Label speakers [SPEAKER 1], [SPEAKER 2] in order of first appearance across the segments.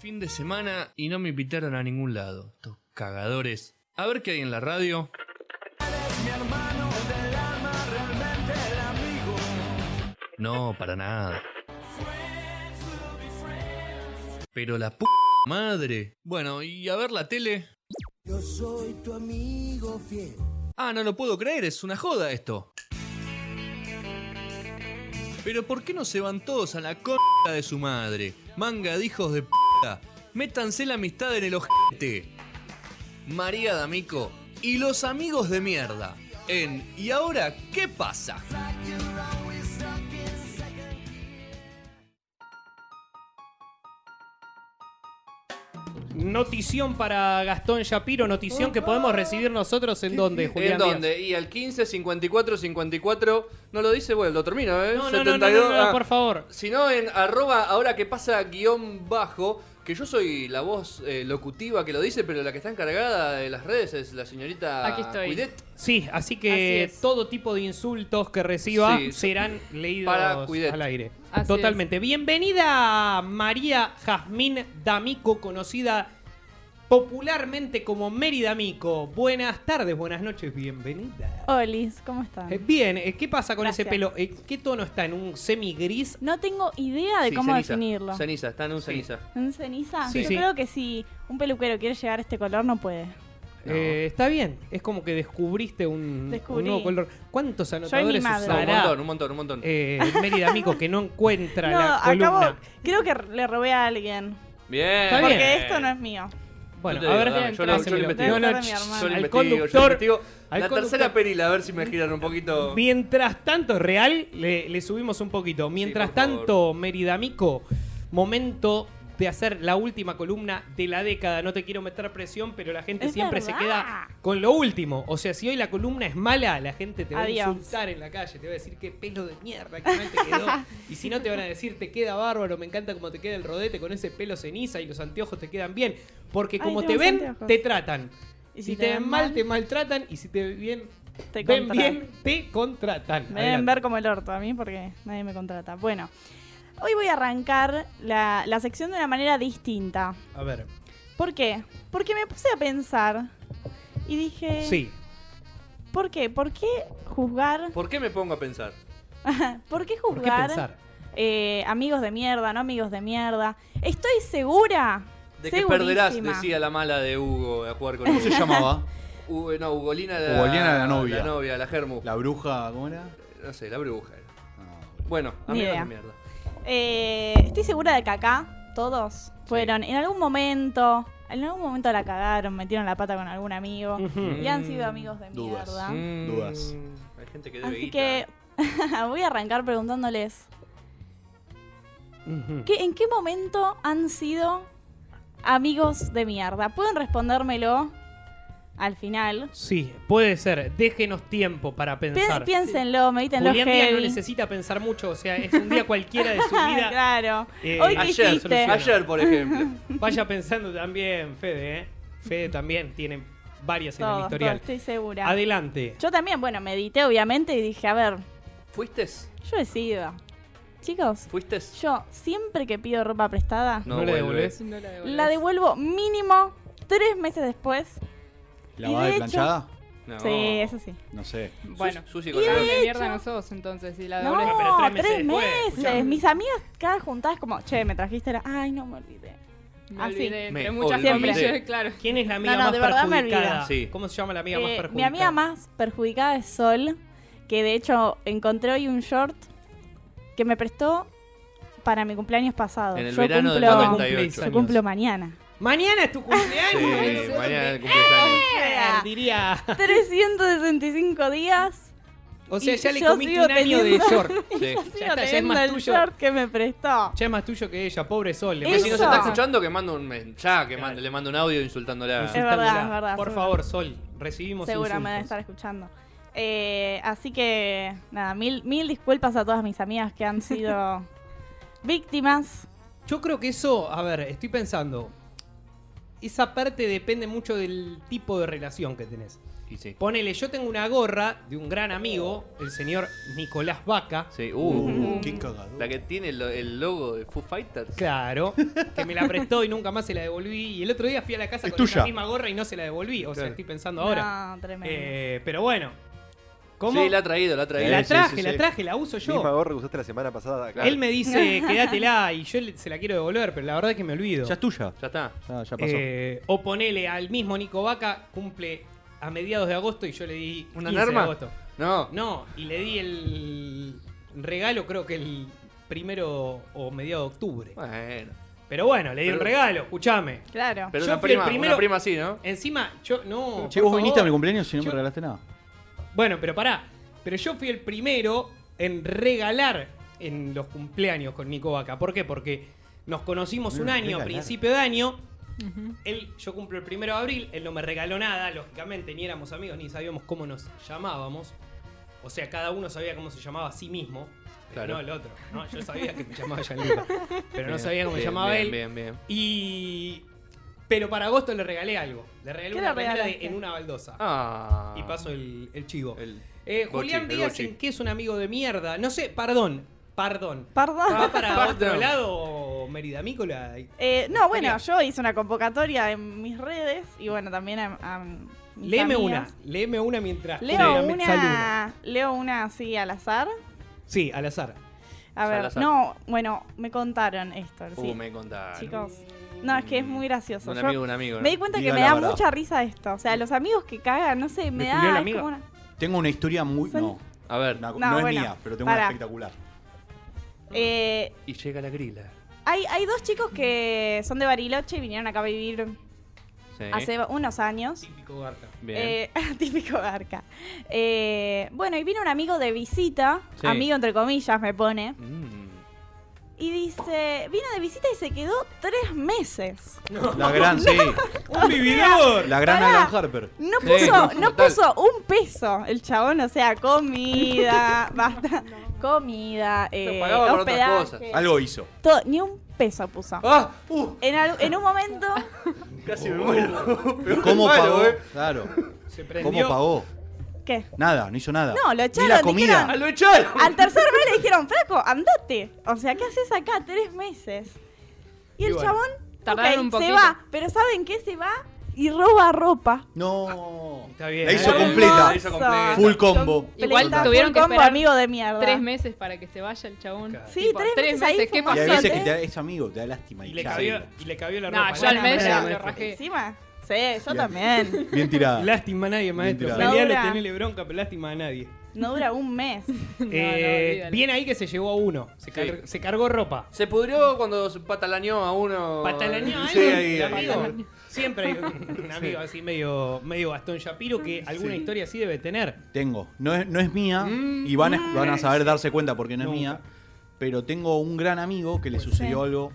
[SPEAKER 1] Fin de semana y no me invitaron a ningún lado. Estos cagadores. A ver qué hay en la radio. No, para nada. Pero la p madre. Bueno, y a ver la tele.
[SPEAKER 2] Yo soy tu amigo fiel.
[SPEAKER 1] Ah, no lo puedo creer, es una joda esto. Pero ¿por qué no se van todos a la c de su madre? Manga de hijos de p. Métanse la amistad en el ojete. María D'Amico y los amigos de mierda. En ¿Y ahora qué pasa?
[SPEAKER 3] Notición para Gastón Shapiro, notición que podemos recibir nosotros en dónde, Julián.
[SPEAKER 1] ¿En dónde? Y al 15, 54, 54. No lo dice, bueno, lo termino, ¿eh?
[SPEAKER 3] No, no, no, no, no, no,
[SPEAKER 1] ah,
[SPEAKER 3] por favor.
[SPEAKER 1] Sino en arroba ahora que pasa guion bajo. Que yo soy la voz eh, locutiva que lo dice, pero la que está encargada de las redes es la señorita
[SPEAKER 4] Aquí estoy.
[SPEAKER 1] Cuidet.
[SPEAKER 3] Sí, así que
[SPEAKER 4] Así
[SPEAKER 3] todo tipo de insultos que reciba
[SPEAKER 1] Sí,
[SPEAKER 3] serán leídos
[SPEAKER 1] para Cuidet.
[SPEAKER 3] al aire.
[SPEAKER 4] Así
[SPEAKER 3] Totalmente. Bienvenida María Jazmín D'Amico, conocida popularmente como Mary D'Amico. Buenas tardes, buenas noches, bienvenida.
[SPEAKER 5] Olis, ¿cómo están?
[SPEAKER 3] Eh, bien, eh, ¿qué pasa con ese pelo? Eh, ¿Qué tono está? ¿En un semi gris?
[SPEAKER 5] No tengo idea de
[SPEAKER 1] Sí,
[SPEAKER 5] cómo
[SPEAKER 1] ceniza.
[SPEAKER 5] definirlo.
[SPEAKER 1] Ceniza, está en un ceniza.
[SPEAKER 5] ¿En ceniza?
[SPEAKER 3] Sí,
[SPEAKER 5] Yo
[SPEAKER 3] sí.
[SPEAKER 5] creo que si un peluquero quiere llegar a este color, no puede.
[SPEAKER 1] No.
[SPEAKER 3] Eh, está bien, es como que descubriste un,
[SPEAKER 5] Descubrí.
[SPEAKER 3] un nuevo color. ¿Cuántos anotadores
[SPEAKER 5] madre.
[SPEAKER 1] No, un
[SPEAKER 3] usará
[SPEAKER 1] montón, un montón, un montón.
[SPEAKER 3] eh, Mary D'Amico que no encuentra
[SPEAKER 5] No,
[SPEAKER 3] la columna?
[SPEAKER 5] acabo. Creo que le robé a alguien.
[SPEAKER 1] Bien.
[SPEAKER 3] Está
[SPEAKER 5] Porque
[SPEAKER 3] bien.
[SPEAKER 5] esto no es mío.
[SPEAKER 3] Bueno, a ver,
[SPEAKER 1] dame, yo lo- yo lo
[SPEAKER 3] pásamelo.
[SPEAKER 1] investigo.
[SPEAKER 3] No, no.
[SPEAKER 1] Yo lo
[SPEAKER 3] al
[SPEAKER 1] investigo, yo lo
[SPEAKER 3] conductor,
[SPEAKER 1] investigo.
[SPEAKER 3] al
[SPEAKER 1] La
[SPEAKER 3] conductor.
[SPEAKER 1] tercera perila, a ver si me giran un poquito.
[SPEAKER 3] Mientras tanto, real, le, le subimos un poquito. Mientras
[SPEAKER 1] favor.
[SPEAKER 3] tanto, Mérida Mico, momento de hacer la última columna de la década. No te quiero meter presión, pero la gente
[SPEAKER 5] Es
[SPEAKER 3] siempre se queda con lo último. O sea, si hoy la columna es mala, la gente te va
[SPEAKER 5] Adiós.
[SPEAKER 3] a insultar en la calle, te va a decir qué pelo de mierda, qué mal te quedó. y si no, te van a decir, te queda bárbaro, me encanta cómo te queda el rodete con ese pelo ceniza y los anteojos te quedan bien. Porque
[SPEAKER 5] Ay,
[SPEAKER 3] como te ven,
[SPEAKER 5] anteojos.
[SPEAKER 3] te tratan.
[SPEAKER 5] Y
[SPEAKER 3] si, te ven mal, te maltratan. Y si te ven bien,
[SPEAKER 5] Te
[SPEAKER 3] ven
[SPEAKER 5] contratan.
[SPEAKER 3] bien, te contratan.
[SPEAKER 5] Me deben ver como el orto a mí porque nadie me contrata. Bueno, hoy voy a arrancar la, la sección de una manera distinta.
[SPEAKER 3] A ver.
[SPEAKER 5] ¿Por qué? Porque me puse a pensar y dije...
[SPEAKER 3] Sí.
[SPEAKER 5] ¿Por qué? ¿Por qué juzgar?
[SPEAKER 1] ¿Por qué me pongo a pensar?
[SPEAKER 5] ¿Por qué
[SPEAKER 3] ¿Por qué
[SPEAKER 5] juzgar
[SPEAKER 3] pensar?
[SPEAKER 5] eh, amigos de mierda, no amigos de mierda? Estoy segura.
[SPEAKER 1] De que perderás, decía la mala de Hugo a jugar con
[SPEAKER 6] ¿Cómo
[SPEAKER 1] Hugo.
[SPEAKER 6] se llamaba?
[SPEAKER 1] Hugo- no, Ugolina era
[SPEAKER 6] Ugolina era la novia.
[SPEAKER 1] La novia, la Germu.
[SPEAKER 6] La bruja, ¿cómo era?
[SPEAKER 1] No sé, la bruja era.
[SPEAKER 6] Ah,
[SPEAKER 1] Bueno, amigos de mierda.
[SPEAKER 5] Eh, estoy segura de que acá todos fueron en algún momento, en algún momento la cagaron, metieron la pata con algún amigo y han sido amigos de
[SPEAKER 6] Dudas.
[SPEAKER 5] mierda.
[SPEAKER 1] Mm,
[SPEAKER 6] Dudas.
[SPEAKER 1] Hay gente que debe
[SPEAKER 5] Así
[SPEAKER 1] guita.
[SPEAKER 5] que voy a arrancar preguntándoles. ¿qué, ¿en qué momento han sido amigos de mierda? ¿Pueden respondérmelo al final?
[SPEAKER 3] Sí, puede ser. Déjenos tiempo para
[SPEAKER 5] Pi-
[SPEAKER 3] pensar.
[SPEAKER 5] piénsenlo, medítenlo
[SPEAKER 3] Julián Díaz no
[SPEAKER 5] heavy.
[SPEAKER 3] necesita pensar mucho, o sea, es un día cualquiera de su vida.
[SPEAKER 5] claro.
[SPEAKER 3] Eh,
[SPEAKER 5] Hoy qué
[SPEAKER 1] Ayer,
[SPEAKER 5] hiciste.
[SPEAKER 3] soluciona.
[SPEAKER 1] Ayer, por ejemplo.
[SPEAKER 3] Vaya pensando también, Fede, ¿eh? Fede también tiene varias en el historial.
[SPEAKER 5] estoy segura.
[SPEAKER 3] Adelante.
[SPEAKER 5] Yo también, bueno, medité obviamente y dije, a ver,
[SPEAKER 1] ¿Fuiste?
[SPEAKER 5] yo he sido. Chicos,
[SPEAKER 1] ¿Fuiste?
[SPEAKER 5] yo siempre que pido ropa prestada,
[SPEAKER 3] ¿No le devolvés.
[SPEAKER 4] la
[SPEAKER 5] devuelvo mínimo tres meses después.
[SPEAKER 6] ¿Lavada
[SPEAKER 5] de
[SPEAKER 6] y
[SPEAKER 5] hecho-
[SPEAKER 6] planchada?
[SPEAKER 1] No.
[SPEAKER 5] Sí, eso sí.
[SPEAKER 6] No sé.
[SPEAKER 4] Bueno,
[SPEAKER 1] Sus- Susi
[SPEAKER 5] Y
[SPEAKER 1] con la
[SPEAKER 5] de
[SPEAKER 4] de
[SPEAKER 1] noche.
[SPEAKER 4] mierda no sos entonces. Si la
[SPEAKER 5] No,
[SPEAKER 4] devolvés.
[SPEAKER 3] pero tres
[SPEAKER 5] tres,
[SPEAKER 3] meses después,
[SPEAKER 5] meses. Mis amigas cada juntadas como, che, me trajiste la... Ay, no me olvidé.
[SPEAKER 4] Me
[SPEAKER 5] Así.
[SPEAKER 4] olvidé,
[SPEAKER 1] Me
[SPEAKER 4] muchas
[SPEAKER 1] olvidé.
[SPEAKER 4] comillas, claro.
[SPEAKER 3] ¿Quién es la amiga
[SPEAKER 5] No, no,
[SPEAKER 3] más
[SPEAKER 5] de verdad me
[SPEAKER 3] perjudicada?
[SPEAKER 1] olvidé. Sí.
[SPEAKER 3] ¿Cómo se llama la amiga más
[SPEAKER 5] Eh,
[SPEAKER 3] perjudicada?
[SPEAKER 5] mi amiga más perjudicada es Sol, que de hecho encontré hoy un short que me prestó para mi cumpleaños pasado.
[SPEAKER 1] En el
[SPEAKER 5] yo
[SPEAKER 1] verano del
[SPEAKER 5] cumplo,
[SPEAKER 1] 98.
[SPEAKER 5] yo cumplo mañana.
[SPEAKER 3] Mañana es tu cumpleaños.
[SPEAKER 1] Sí, mañana cumpleaños.
[SPEAKER 3] Eh, diría.
[SPEAKER 5] 365 días.
[SPEAKER 3] O sea, ya le comiste un año de short.
[SPEAKER 1] Sí.
[SPEAKER 5] Sigo
[SPEAKER 3] está, ya es más
[SPEAKER 5] el
[SPEAKER 3] tuyo.
[SPEAKER 5] short que me prestó.
[SPEAKER 3] Ya es más tuyo que ella, pobre Sol. Le
[SPEAKER 1] si nos
[SPEAKER 5] Eso.
[SPEAKER 1] está escuchando, que manda un ya, que
[SPEAKER 3] Claro.
[SPEAKER 1] mande- le mando un audio insultándola.
[SPEAKER 5] Es verdad, es verdad,
[SPEAKER 3] Por
[SPEAKER 5] seguro.
[SPEAKER 3] favor, Sol, recibimos
[SPEAKER 5] Seguro me debe
[SPEAKER 3] insultos.
[SPEAKER 5] estar escuchando. Eh, así que, nada, mil, mil disculpas a todas mis amigas que han sido víctimas.
[SPEAKER 3] Yo creo que eso, a ver, estoy pensando. Esa parte depende mucho del tipo de relación que tenés.
[SPEAKER 1] Y sí.
[SPEAKER 3] Ponele, yo tengo una gorra de un gran amigo, el señor Nicolás Vaca.
[SPEAKER 1] Sí, uh,
[SPEAKER 6] Qué cagador.
[SPEAKER 1] La que tiene el, el logo de Foo Fighters.
[SPEAKER 3] Claro, que me la prestó y nunca más se la devolví. Y el otro día fui a la casa
[SPEAKER 6] Es
[SPEAKER 3] con esa misma gorra y no se la devolví. O sea, estoy pensando ahora.
[SPEAKER 5] No, tremendo.
[SPEAKER 3] Eh, pero bueno. ¿Cómo?
[SPEAKER 1] Sí, la ha traído, la ha traído.
[SPEAKER 3] la
[SPEAKER 6] Sí,
[SPEAKER 3] traje,
[SPEAKER 6] sí,
[SPEAKER 3] la
[SPEAKER 6] sí.
[SPEAKER 3] traje, la uso yo.
[SPEAKER 4] Misma gorra que usaste la semana pasada. claro.
[SPEAKER 3] Él me dice, quédatela y yo le- se la quiero devolver, pero la verdad es que me olvido.
[SPEAKER 6] Ya es tuya.
[SPEAKER 1] Ya está.
[SPEAKER 6] Ya, ya pasó.
[SPEAKER 3] Eh, o ponele al mismo Nico Vaca, cumple a mediados de agosto y yo le di
[SPEAKER 1] ¿Una
[SPEAKER 3] 15 de
[SPEAKER 1] norma?
[SPEAKER 3] agosto.
[SPEAKER 1] No.
[SPEAKER 3] No, y le di el regalo creo que el primero o mediado de octubre.
[SPEAKER 1] Bueno.
[SPEAKER 3] Pero bueno, le di un
[SPEAKER 1] Pero-
[SPEAKER 3] regalo, escúchame.
[SPEAKER 5] claro.
[SPEAKER 1] Pero
[SPEAKER 3] Yo
[SPEAKER 1] una
[SPEAKER 3] fui el
[SPEAKER 1] prima,
[SPEAKER 3] primero-
[SPEAKER 1] una prima así, ¿no?
[SPEAKER 3] Encima, yo no.
[SPEAKER 6] che,
[SPEAKER 3] por
[SPEAKER 6] vos viniste a mi cumpleaños y no
[SPEAKER 3] Yo-
[SPEAKER 6] me regalaste nada.
[SPEAKER 3] Bueno, pero pará. Pero yo fui el primero en regalar en los cumpleaños con Nico Vaca. ¿Por qué? Porque nos conocimos un
[SPEAKER 6] Mira,
[SPEAKER 3] año, a
[SPEAKER 6] regalar.
[SPEAKER 3] principio de año. Él, yo cumplo el primero de abril, él no me regaló nada, lógicamente, ni éramos amigos, ni sabíamos cómo nos llamábamos. O sea, cada uno sabía cómo se llamaba a sí mismo. pero
[SPEAKER 1] Claro.
[SPEAKER 3] No el otro. No, yo sabía que me llamaba Gianluca. Pero no sabía cómo se
[SPEAKER 1] bien,
[SPEAKER 3] llamaba
[SPEAKER 1] bien,
[SPEAKER 3] él.
[SPEAKER 1] Bien, bien.
[SPEAKER 3] Y. Pero para agosto le regalé algo. Le regalé
[SPEAKER 5] ¿Qué
[SPEAKER 3] una
[SPEAKER 5] le
[SPEAKER 3] remera de en una baldosa.
[SPEAKER 1] Ah.
[SPEAKER 3] Y paso el, el chivo.
[SPEAKER 1] El-
[SPEAKER 3] Eh,
[SPEAKER 1] Bochi,
[SPEAKER 3] Julián
[SPEAKER 1] el
[SPEAKER 3] Díaz. ¿en qué es un amigo de mierda? No sé, perdón. Perdón.
[SPEAKER 5] Perdón.
[SPEAKER 3] ¿Va para otro lado, Mérida Mícola?
[SPEAKER 5] Eh, no, bueno, yo hice una convocatoria en mis redes y bueno, también a, a mis
[SPEAKER 3] Léeme
[SPEAKER 5] amigas.
[SPEAKER 3] una. Léeme una mientras.
[SPEAKER 5] Leo
[SPEAKER 3] saluda.
[SPEAKER 5] una, leo una así al azar.
[SPEAKER 3] Sí, al azar.
[SPEAKER 5] A ver,
[SPEAKER 1] Salazar.
[SPEAKER 5] no, bueno, me contaron esto.
[SPEAKER 1] Uh,
[SPEAKER 5] sí.
[SPEAKER 1] me contaron.
[SPEAKER 5] Chicos, no, es que es muy gracioso.
[SPEAKER 1] Un
[SPEAKER 5] Yo
[SPEAKER 1] amigo, un amigo. ¿no?
[SPEAKER 5] me di cuenta
[SPEAKER 6] Diga
[SPEAKER 5] que me
[SPEAKER 6] la
[SPEAKER 5] da
[SPEAKER 6] verdad.
[SPEAKER 5] mucha risa esto. O sea, los amigos que cagan, no sé, me
[SPEAKER 3] ¿Me culió
[SPEAKER 5] da. es
[SPEAKER 3] amiga?
[SPEAKER 5] como una-
[SPEAKER 6] Tengo una historia muy.
[SPEAKER 5] Son-
[SPEAKER 6] No,
[SPEAKER 1] A ver.
[SPEAKER 6] no,
[SPEAKER 5] No,
[SPEAKER 6] es
[SPEAKER 5] bueno,
[SPEAKER 6] mía, pero tengo
[SPEAKER 5] pará.
[SPEAKER 6] una espectacular.
[SPEAKER 5] Eh,
[SPEAKER 1] Y llega la grila.
[SPEAKER 5] hay, hay dos chicos que son de Bariloche y vinieron acá a vivir
[SPEAKER 1] Sí.
[SPEAKER 5] hace unos años.
[SPEAKER 3] Típico Garca.
[SPEAKER 1] Bien.
[SPEAKER 5] Eh, típico Garca. Eh, bueno, y vino un amigo de visita,
[SPEAKER 1] Sí.
[SPEAKER 5] amigo entre comillas me pone,
[SPEAKER 1] Mm.
[SPEAKER 5] Y dice, vino de visita y se quedó tres meses.
[SPEAKER 6] La gran, sí.
[SPEAKER 3] ¡Un vividor!
[SPEAKER 6] La gran
[SPEAKER 5] Pará.
[SPEAKER 6] Alan Harper.
[SPEAKER 5] No
[SPEAKER 1] Sí,
[SPEAKER 5] puso, no
[SPEAKER 1] total.
[SPEAKER 5] puso un peso el chabón, o sea, comida, basta, comida, eh,
[SPEAKER 1] pagaba con otras
[SPEAKER 5] hospedaje,
[SPEAKER 1] cosas.
[SPEAKER 6] Algo hizo.
[SPEAKER 5] todo, ni un peso puso.
[SPEAKER 1] ¡Ah! ¡Uh!
[SPEAKER 5] En, al- en un momento,
[SPEAKER 1] Casi me muero.
[SPEAKER 6] ¿Cómo
[SPEAKER 1] malo,
[SPEAKER 6] pagó?
[SPEAKER 1] eh.
[SPEAKER 6] Claro.
[SPEAKER 3] Se
[SPEAKER 6] ¿Cómo pagó?
[SPEAKER 5] ¿Qué?
[SPEAKER 6] Nada, no hizo nada.
[SPEAKER 5] No, lo
[SPEAKER 6] Ni
[SPEAKER 5] echaron,
[SPEAKER 6] la comida.
[SPEAKER 5] dijeron-
[SPEAKER 1] ¡Ah, lo echaron!
[SPEAKER 5] Al tercer mes le dijeron, flaco, andate. O sea, ¿qué haces acá? Tres meses. Y
[SPEAKER 3] Y
[SPEAKER 5] el
[SPEAKER 3] bueno,
[SPEAKER 5] chabón,
[SPEAKER 7] tardaron
[SPEAKER 5] ok,
[SPEAKER 7] un
[SPEAKER 5] se va. Pero ¿saben qué? Se va y roba ropa.
[SPEAKER 6] No.
[SPEAKER 3] Está bien.
[SPEAKER 6] La hizo completa.
[SPEAKER 1] La hizo completa.
[SPEAKER 6] Full combo.
[SPEAKER 7] Igual tuvieron que
[SPEAKER 5] combo,
[SPEAKER 7] esperar
[SPEAKER 5] amigo de mierda.
[SPEAKER 7] Tres meses para que se vaya el chabón.
[SPEAKER 3] Claro.
[SPEAKER 5] Sí, tres meses ahí
[SPEAKER 7] ¿Qué
[SPEAKER 6] Y
[SPEAKER 5] fumando.
[SPEAKER 6] hay
[SPEAKER 7] pasó?
[SPEAKER 6] veces que te da, es amigo, te da lástima.
[SPEAKER 3] Y
[SPEAKER 6] Y
[SPEAKER 3] le cabió, y le cabió la
[SPEAKER 7] No,
[SPEAKER 3] ropa.
[SPEAKER 7] yo al mes ya
[SPEAKER 3] Buena
[SPEAKER 7] lo rajé.
[SPEAKER 5] Encima. Sí, yo
[SPEAKER 6] Bien.
[SPEAKER 5] también.
[SPEAKER 6] Bien tirada.
[SPEAKER 3] Lástima a nadie, maestro.
[SPEAKER 6] Bien
[SPEAKER 5] Laura.
[SPEAKER 3] tenele bronca, pero lástima a nadie.
[SPEAKER 5] No dura un mes.
[SPEAKER 7] No, no,
[SPEAKER 3] Eh,
[SPEAKER 7] olvídalo.
[SPEAKER 3] bien ahí que se llevó a uno. Se, car-
[SPEAKER 1] Sí.
[SPEAKER 3] se cargó ropa.
[SPEAKER 1] Se pudrió cuando se patalañó a uno.
[SPEAKER 3] Patalañó a
[SPEAKER 1] Sí,
[SPEAKER 3] alguien,
[SPEAKER 1] ahí,
[SPEAKER 3] amigo. Siempre hay un, un amigo así medio, medio Gastón Shapiro que alguna
[SPEAKER 6] Sí.
[SPEAKER 3] historia así debe tener.
[SPEAKER 6] Tengo. No es, no es mía.
[SPEAKER 1] Mm.
[SPEAKER 6] y van a, van a saber darse cuenta porque no es
[SPEAKER 3] Nunca.
[SPEAKER 6] mía. Pero tengo un gran amigo que le sucedió algo.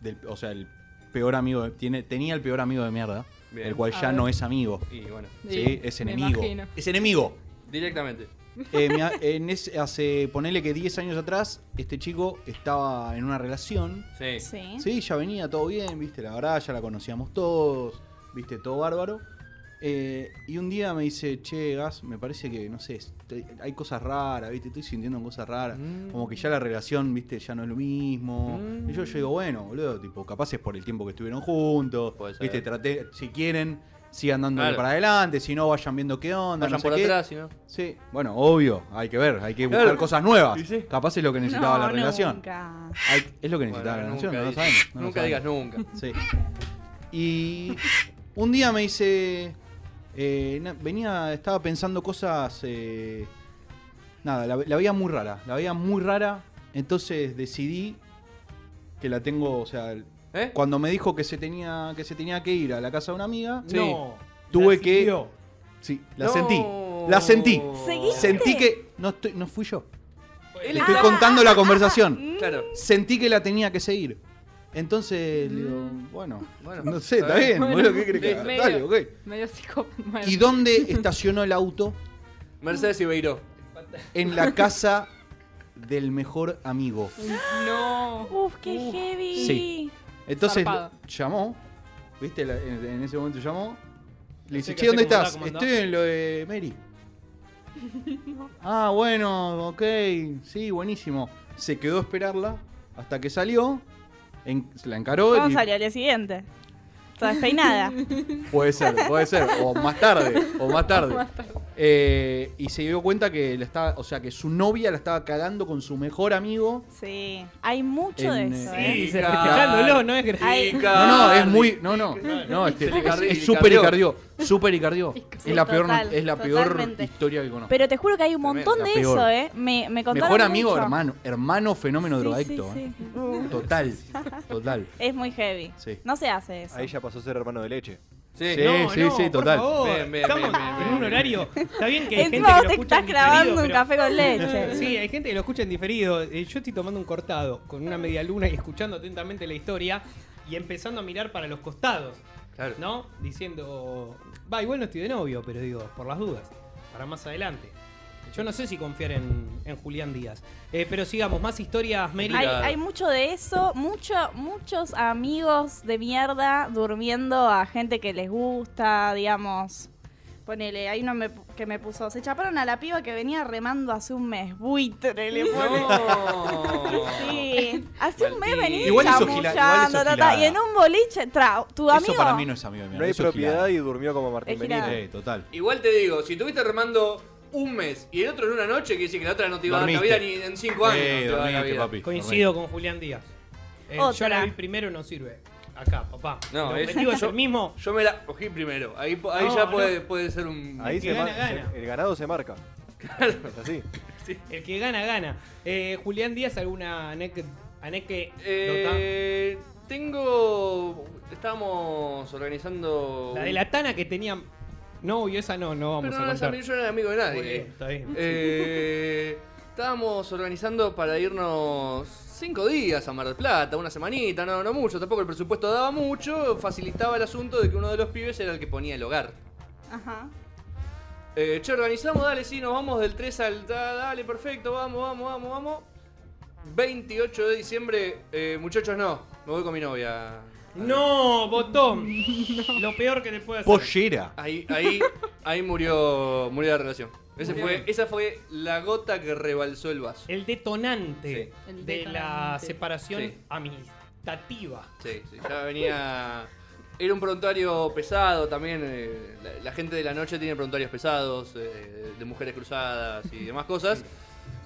[SPEAKER 6] Del, o sea, el peor amigo. Tiene, tenía el peor amigo de mierda.
[SPEAKER 1] Bien.
[SPEAKER 6] El cual
[SPEAKER 7] A
[SPEAKER 6] ya
[SPEAKER 7] ver.
[SPEAKER 6] no es amigo.
[SPEAKER 1] Y bueno,
[SPEAKER 6] Sí, es
[SPEAKER 7] me
[SPEAKER 6] enemigo.
[SPEAKER 7] imagino.
[SPEAKER 6] Es enemigo.
[SPEAKER 1] directamente.
[SPEAKER 6] Eh, en ese- hace, ponele que 10 años atrás, este chico estaba en una relación.
[SPEAKER 1] Sí.
[SPEAKER 5] Sí.
[SPEAKER 6] Sí, ya venía todo bien, viste, la verdad, ya la conocíamos todos, viste, todo bárbaro. Eh, y un día me dice, che, Gas, me parece que, no sé, estoy- hay cosas raras, viste, estoy sintiendo cosas raras.
[SPEAKER 1] Mm.
[SPEAKER 6] Como que ya la relación, viste, ya no es lo mismo.
[SPEAKER 1] Mm.
[SPEAKER 6] Y yo, yo digo, bueno, boludo, tipo, capaz es por el tiempo que estuvieron juntos. Viste, traté, si quieren, sigan dándole
[SPEAKER 1] Claro.
[SPEAKER 6] para adelante, si no, vayan viendo qué onda.
[SPEAKER 1] Vayan
[SPEAKER 6] no sé
[SPEAKER 1] por
[SPEAKER 6] qué.
[SPEAKER 1] atrás, ¿no?
[SPEAKER 6] Sí, bueno, obvio, hay que ver, hay que buscar cosas nuevas.
[SPEAKER 1] Sí, sí.
[SPEAKER 6] Capaz es lo que necesitaba la relación.
[SPEAKER 5] Nunca.
[SPEAKER 6] Hay- es lo que necesitaba
[SPEAKER 1] Bueno,
[SPEAKER 6] la relación,
[SPEAKER 1] nunca
[SPEAKER 6] no lo sabemos. no lo
[SPEAKER 1] nunca
[SPEAKER 6] sabemos.
[SPEAKER 1] digas nunca.
[SPEAKER 6] Sí. Y un día me dice, eh, venía, estaba pensando cosas, eh, nada, la, la veía muy rara, la veía muy rara, entonces decidí que la tengo, o sea,
[SPEAKER 1] ¿Eh?
[SPEAKER 6] cuando me dijo que se tenía que se tenía que ir a la casa de una amiga,
[SPEAKER 1] Sí.
[SPEAKER 3] No.
[SPEAKER 6] Tuve
[SPEAKER 3] la
[SPEAKER 6] que-
[SPEAKER 3] siguió.
[SPEAKER 6] sí, la
[SPEAKER 1] No.
[SPEAKER 6] sentí, la sentí,
[SPEAKER 5] ¿Seguiste?
[SPEAKER 6] sentí que no estoy, no fui yo,
[SPEAKER 1] Él
[SPEAKER 6] estoy contando la conversación.
[SPEAKER 1] Claro.
[SPEAKER 6] sentí que la tenía que seguir. Entonces, le digo, bueno,
[SPEAKER 1] Bueno,
[SPEAKER 6] no sé,
[SPEAKER 1] está
[SPEAKER 6] bien, boludo, ¿qué crees que haga?
[SPEAKER 7] medio.
[SPEAKER 6] Dale, ok.
[SPEAKER 7] Medio psicópata. Bueno.
[SPEAKER 6] ¿Y dónde estacionó el auto?
[SPEAKER 1] Mercedes Ibeiro.
[SPEAKER 6] En la casa del mejor amigo.
[SPEAKER 7] No.
[SPEAKER 5] Uf, qué heavy.
[SPEAKER 6] Sí. Entonces
[SPEAKER 7] Zarpado.
[SPEAKER 6] llamó ¿Viste? La- en, en ese momento llamó. Le dice, che, ¿dónde estás? Estoy en lo de Mary. ah, bueno, ok. Sí, buenísimo. Se quedó a esperarla hasta que salió. En- se la encaró.
[SPEAKER 5] ¿Cómo
[SPEAKER 6] y-
[SPEAKER 5] salió al día siguiente? Toda despeinada.
[SPEAKER 6] Puede ser, puede ser. O más tarde, o más tarde. Eh, y se dio cuenta que le estaba, o sea, que su novia la estaba cagando con su mejor amigo.
[SPEAKER 5] Sí, hay mucho
[SPEAKER 6] En,
[SPEAKER 5] de eso,
[SPEAKER 6] eh,
[SPEAKER 5] ¿eh?
[SPEAKER 3] Sí, no es.
[SPEAKER 6] No, no, es muy, no, no, no, este, es, súper
[SPEAKER 1] cardió.
[SPEAKER 6] Súper icardió.
[SPEAKER 5] Sí,
[SPEAKER 6] Es la peor, es la peor historia que conozco.
[SPEAKER 5] Pero te juro que hay un montón
[SPEAKER 6] la
[SPEAKER 5] de
[SPEAKER 6] peor.
[SPEAKER 5] eso, ¿eh? Me, me contaron
[SPEAKER 6] Mejor amigo,
[SPEAKER 5] mucho.
[SPEAKER 6] hermano, hermano fenómeno
[SPEAKER 5] Sí,
[SPEAKER 6] drogadicto.
[SPEAKER 5] sí,
[SPEAKER 6] ¿eh?
[SPEAKER 5] sí. Uh,
[SPEAKER 6] Total, total.
[SPEAKER 5] es muy heavy.
[SPEAKER 6] Sí.
[SPEAKER 5] No se hace eso.
[SPEAKER 4] Ahí ya pasó a ser hermano de leche.
[SPEAKER 1] Sí.
[SPEAKER 6] Sí.
[SPEAKER 3] No, no,
[SPEAKER 6] sí, total.
[SPEAKER 3] Estamos
[SPEAKER 1] bien,
[SPEAKER 3] en un horario. Está bien que hay gente
[SPEAKER 5] Encima
[SPEAKER 3] que lo
[SPEAKER 5] te
[SPEAKER 3] escucha
[SPEAKER 5] estás
[SPEAKER 3] en
[SPEAKER 5] grabando
[SPEAKER 3] diferido,
[SPEAKER 5] un
[SPEAKER 3] pero-
[SPEAKER 5] café con leche.
[SPEAKER 3] Sí, hay gente que lo escucha en diferido. Eh, Yo estoy tomando un cortado con una media luna y escuchando atentamente la historia y empezando a mirar para los costados,
[SPEAKER 1] Claro.
[SPEAKER 3] ¿no? Diciendo, va, igual no estoy de novio, pero digo, por las dudas, para más adelante. Yo no sé si confiar en, en Julián Díaz. Eh, pero sigamos, más historias, Mary.
[SPEAKER 5] Hay, hay mucho de eso, mucho, muchos amigos de mierda durmiendo a gente que les gusta, digamos. Ponele, hay uno me que me puso, se chaparon a la piba que venía remando hace un mes, buitre, le pone.
[SPEAKER 1] No.
[SPEAKER 5] Sí, hace un mes venís chamullando, y en un boliche, tra, tu amigo.
[SPEAKER 6] Eso para mí no es amigo mi
[SPEAKER 4] No hay propiedad
[SPEAKER 6] gilada.
[SPEAKER 4] y durmió como Martín. Benítez.
[SPEAKER 6] Sí, total.
[SPEAKER 1] Igual te digo, si estuviste remando un mes y el otro en una noche, quiere decir que la otra no te iba a dar cabida ni en cinco años.
[SPEAKER 6] Eh,
[SPEAKER 1] no te va a dar
[SPEAKER 6] dormiste,
[SPEAKER 1] cabida.
[SPEAKER 6] papi.
[SPEAKER 3] Coincido con Julián Díaz. Eh, yo
[SPEAKER 5] Otra.
[SPEAKER 3] la vi primero, no sirve. Acá, papá.
[SPEAKER 1] No,
[SPEAKER 3] el objetivo es
[SPEAKER 1] yo-
[SPEAKER 3] el mismo.
[SPEAKER 1] Yo me la cogí primero. Ahí, ahí
[SPEAKER 3] No,
[SPEAKER 1] ya
[SPEAKER 3] no.
[SPEAKER 1] puede, puede ser un.
[SPEAKER 4] Ahí se
[SPEAKER 3] gana,
[SPEAKER 4] mar-
[SPEAKER 3] gana.
[SPEAKER 4] se- el ganado se marca. Es así.
[SPEAKER 3] El que gana, gana. Eh, Julián Díaz, ¿alguna anécdota?
[SPEAKER 1] Eh, tengo. Estábamos organizando.
[SPEAKER 3] La de la Tana que tenía novio, esa no, no vamos
[SPEAKER 1] Pero
[SPEAKER 3] a
[SPEAKER 1] no, esa-
[SPEAKER 3] contar.
[SPEAKER 1] yo no era amigo de nadie.
[SPEAKER 3] Muy bien, está bien.
[SPEAKER 1] Eh, estábamos organizando para irnos cinco días a Mar del Plata, una semanita, no, no mucho, tampoco el presupuesto daba mucho, facilitaba el asunto de que uno de los pibes era el que ponía el hogar.
[SPEAKER 5] Ajá.
[SPEAKER 1] Eh, che, organizamos, dale, sí, nos vamos del 3 al... da- Dale, perfecto, vamos, vamos, vamos, vamos. 28 de diciembre, eh, muchachos, no, me voy con mi novia.
[SPEAKER 3] No, botón. Lo peor que te puede hacer.
[SPEAKER 6] Pollera.
[SPEAKER 1] Ahí, ahí, ahí murió, murió la relación. Ese
[SPEAKER 3] Murió.
[SPEAKER 1] fue, esa fue la gota que rebalsó el vaso.
[SPEAKER 3] El detonante
[SPEAKER 7] Sí. El
[SPEAKER 3] de la separación
[SPEAKER 1] Sí.
[SPEAKER 3] amistativa.
[SPEAKER 1] Sí, sí, ya venía. Era un prontuario pesado también. eh, la, la gente de la noche tiene prontuarios pesados, eh, de mujeres cruzadas y demás cosas.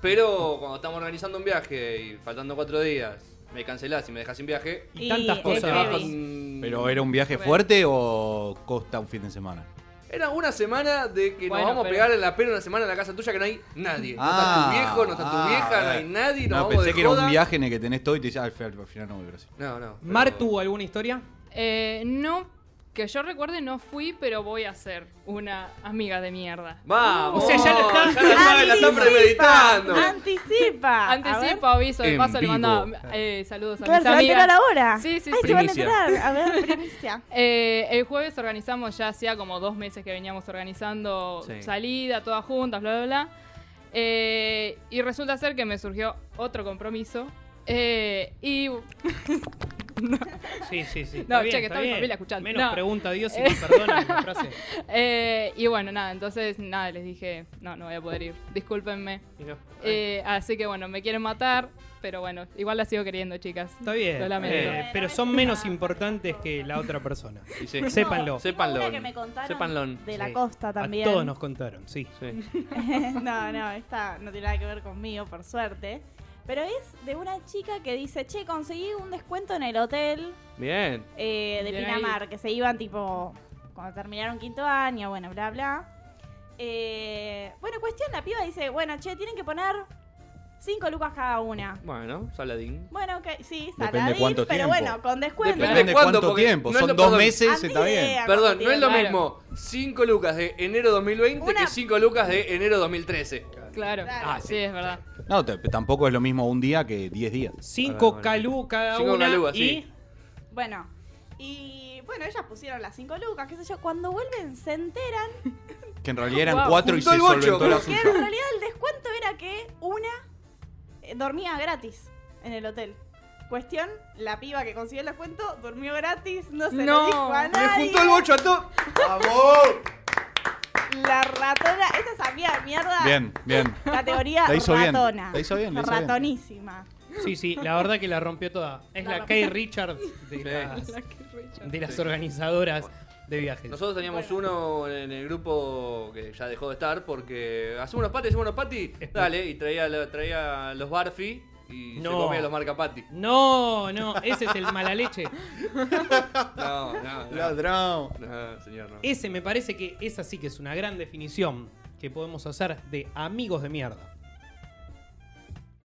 [SPEAKER 1] Pero cuando estamos organizando un viaje y faltando cuatro días, me cancelás y me dejas sin viaje.
[SPEAKER 3] Y,
[SPEAKER 5] Y
[SPEAKER 3] tantas cosas.
[SPEAKER 1] con-
[SPEAKER 6] Pero era un viaje fuerte o costa un fin de semana.
[SPEAKER 1] Era una semana de que
[SPEAKER 7] Bueno,
[SPEAKER 1] nos vamos a
[SPEAKER 7] pero-
[SPEAKER 1] pegar en la pena una semana en la casa tuya que no hay nadie. no está
[SPEAKER 6] Ah,
[SPEAKER 1] tu viejo, no está tu
[SPEAKER 6] ah,
[SPEAKER 1] vieja, no
[SPEAKER 6] eh.
[SPEAKER 1] hay nadie, nos
[SPEAKER 6] No,
[SPEAKER 1] vamos
[SPEAKER 6] pensé
[SPEAKER 1] de
[SPEAKER 6] que era
[SPEAKER 1] joda.
[SPEAKER 6] un viaje en el que tenés todo y te decís, ah, al final al final no voy, gracias.
[SPEAKER 1] No, no. pero-
[SPEAKER 3] ¿Mar tuvo alguna historia?
[SPEAKER 7] Eh, no, que yo recuerde no fui, pero voy a ser una amiga de mierda.
[SPEAKER 1] Vamos.
[SPEAKER 3] O sea, ya lo está-
[SPEAKER 1] ya la sabe, la están premeditando.
[SPEAKER 5] Anticipa. A ver.
[SPEAKER 7] Anticipo, aviso, de
[SPEAKER 1] En
[SPEAKER 7] paso le
[SPEAKER 1] vivo.
[SPEAKER 7] mando eh, saludos a
[SPEAKER 5] Claro,
[SPEAKER 7] mis
[SPEAKER 5] se va a enterar ahora.
[SPEAKER 7] Sí, sí,
[SPEAKER 5] Ay,
[SPEAKER 7] sí.
[SPEAKER 5] se van a
[SPEAKER 1] Primicia.
[SPEAKER 5] enterar. A ver, primicia.
[SPEAKER 7] Eh, el jueves organizamos, ya hacía como dos meses que veníamos organizando
[SPEAKER 1] Sí.
[SPEAKER 7] salida, todas juntas, bla, bla, bla. Eh, y resulta ser que me surgió otro compromiso. Eh, y
[SPEAKER 3] Sí, sí, sí.
[SPEAKER 7] No,
[SPEAKER 3] Está bien,
[SPEAKER 7] che, que
[SPEAKER 3] está
[SPEAKER 7] está mi
[SPEAKER 3] bien.
[SPEAKER 7] familia escuchando.
[SPEAKER 3] Menos
[SPEAKER 7] No.
[SPEAKER 3] pregunta a Dios y me perdona la frase.
[SPEAKER 7] Eh, y bueno, nada, entonces nada, les dije, no, no voy a poder ir, discúlpenme.
[SPEAKER 3] No.
[SPEAKER 7] Eh, así que bueno, me quieren matar, pero bueno, igual la sigo queriendo, chicas.
[SPEAKER 3] Está bien.
[SPEAKER 7] Lo lamento.
[SPEAKER 3] eh, pero son menos importantes que la otra persona.
[SPEAKER 1] Y sí.
[SPEAKER 3] Sépanlo.
[SPEAKER 5] Una que me contaron
[SPEAKER 1] Sépanlo.
[SPEAKER 5] de la
[SPEAKER 3] Sí.
[SPEAKER 5] costa también.
[SPEAKER 3] A todos nos contaron, sí.
[SPEAKER 1] Sí.
[SPEAKER 5] no, no, esta no tiene nada que ver conmigo, por suerte. Pero es de una chica que dice, che, conseguí un descuento en el hotel
[SPEAKER 1] Bien.
[SPEAKER 5] eh, de
[SPEAKER 7] Bien
[SPEAKER 5] Pinamar, que se iban tipo cuando terminaron quinto año, bueno, bla, bla. Eh, bueno, cuestión, la piba dice, bueno, che, tienen que poner cinco lucas cada una.
[SPEAKER 1] Bueno, Saladín.
[SPEAKER 5] Bueno, ok, sí,
[SPEAKER 6] Depende
[SPEAKER 5] saladín,
[SPEAKER 6] cuánto
[SPEAKER 5] pero
[SPEAKER 6] tiempo.
[SPEAKER 5] bueno, con descuento.
[SPEAKER 1] Depende
[SPEAKER 6] de
[SPEAKER 1] cuánto,
[SPEAKER 6] tiempo.
[SPEAKER 1] no
[SPEAKER 6] Son
[SPEAKER 1] lo-
[SPEAKER 6] dos
[SPEAKER 1] perdón.
[SPEAKER 6] meses, está bien.
[SPEAKER 1] Perdón, no es lo mismo 5 lucas de enero 2020
[SPEAKER 5] Una-
[SPEAKER 1] que 5 lucas de enero 2013.
[SPEAKER 7] Claro. Ah, sí, es verdad.
[SPEAKER 6] No, te- tampoco es lo mismo un día que 10 días.
[SPEAKER 3] Cinco calú cada
[SPEAKER 1] Cinco
[SPEAKER 3] una
[SPEAKER 1] calúas,
[SPEAKER 3] y
[SPEAKER 1] sí.
[SPEAKER 5] Bueno, y bueno, ellas pusieron las cinco lucas, qué sé yo. Cuando vuelven se enteran
[SPEAKER 6] Que en realidad eran
[SPEAKER 7] Guau,
[SPEAKER 6] cuatro y
[SPEAKER 1] juntó
[SPEAKER 6] se
[SPEAKER 1] el bocho,
[SPEAKER 6] solventó la
[SPEAKER 5] que en
[SPEAKER 6] suya.
[SPEAKER 5] realidad el descuento era que una eh, dormía gratis en el hotel. Cuestión, la piba que consiguió el descuento durmió gratis, no se
[SPEAKER 7] No.
[SPEAKER 5] lo dijo a
[SPEAKER 1] ¡Le
[SPEAKER 5] nadie.
[SPEAKER 1] juntó el bocho a todo!
[SPEAKER 6] ¡Vamos!
[SPEAKER 5] La ratona, esa es de mierda.
[SPEAKER 6] Bien, bien.
[SPEAKER 5] Categoría
[SPEAKER 6] La hizo bien,
[SPEAKER 5] ratona.
[SPEAKER 6] la hizo bien, la hizo bien.
[SPEAKER 5] Ratonísima.
[SPEAKER 3] Sí, sí, la verdad que la rompió toda. Es
[SPEAKER 5] La.
[SPEAKER 3] Kay Richard de
[SPEAKER 1] Sí.
[SPEAKER 3] las, de las organizadoras de viajes.
[SPEAKER 1] Nosotros teníamos uno en el grupo que ya dejó de estar porque hacemos unos patis, hacemos unos patis, dale, y traía, traía los Barfi y se
[SPEAKER 3] No.
[SPEAKER 1] comía los marca pati.
[SPEAKER 3] No, no, ese es el mala leche.
[SPEAKER 1] No, no, no.
[SPEAKER 6] Ladrón.
[SPEAKER 1] No, señor, no.
[SPEAKER 3] Ese me parece que esa sí que es una gran definición que podemos hacer de amigos de mierda.